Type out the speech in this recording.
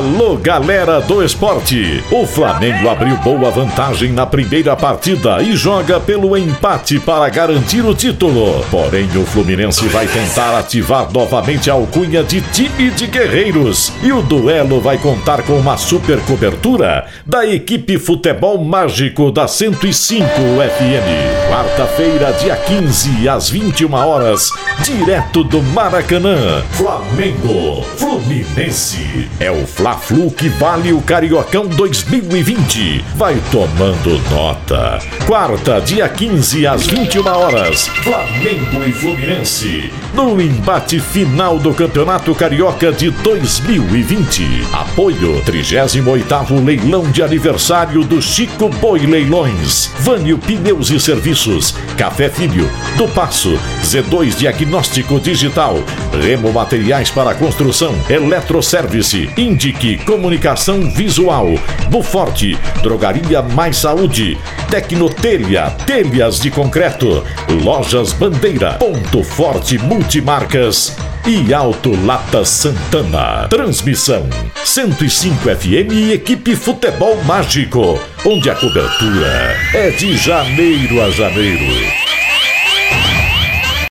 Alô, galera do esporte! O Flamengo abriu boa vantagem na primeira partida e joga pelo empate para garantir o título. Porém, o Fluminense vai tentar ativar novamente a alcunha de time de guerreiros. E o duelo vai contar com uma super cobertura da equipe Futebol Mágico da 105 FM. Quarta-feira, dia 15, às 21 horas, direto do Maracanã. Flamengo, Fluminense. É o Fla-Flu que vale o Cariocão 2020. Vai tomando nota. Quarta, dia 15 às 21 horas. Flamengo e Fluminense. No embate final do Campeonato Carioca de 2020. Apoio 38º Leilão de Aniversário do Chico Boi Leilões. Vânio Pneus e Serviços. Café Filho. Do Passo. Z2 Diagnóstico Digital. Remo Materiais para Construção. Eletroservice. Indique Comunicação Visual, Buforte, Drogaria Mais Saúde, Tecnotelha, Telhas de Concreto, Lojas Bandeira, Ponto Forte Multimarcas e Auto Lata Santana. Transmissão 105 FM e equipe Futebol Mágico, onde a cobertura é de janeiro a janeiro.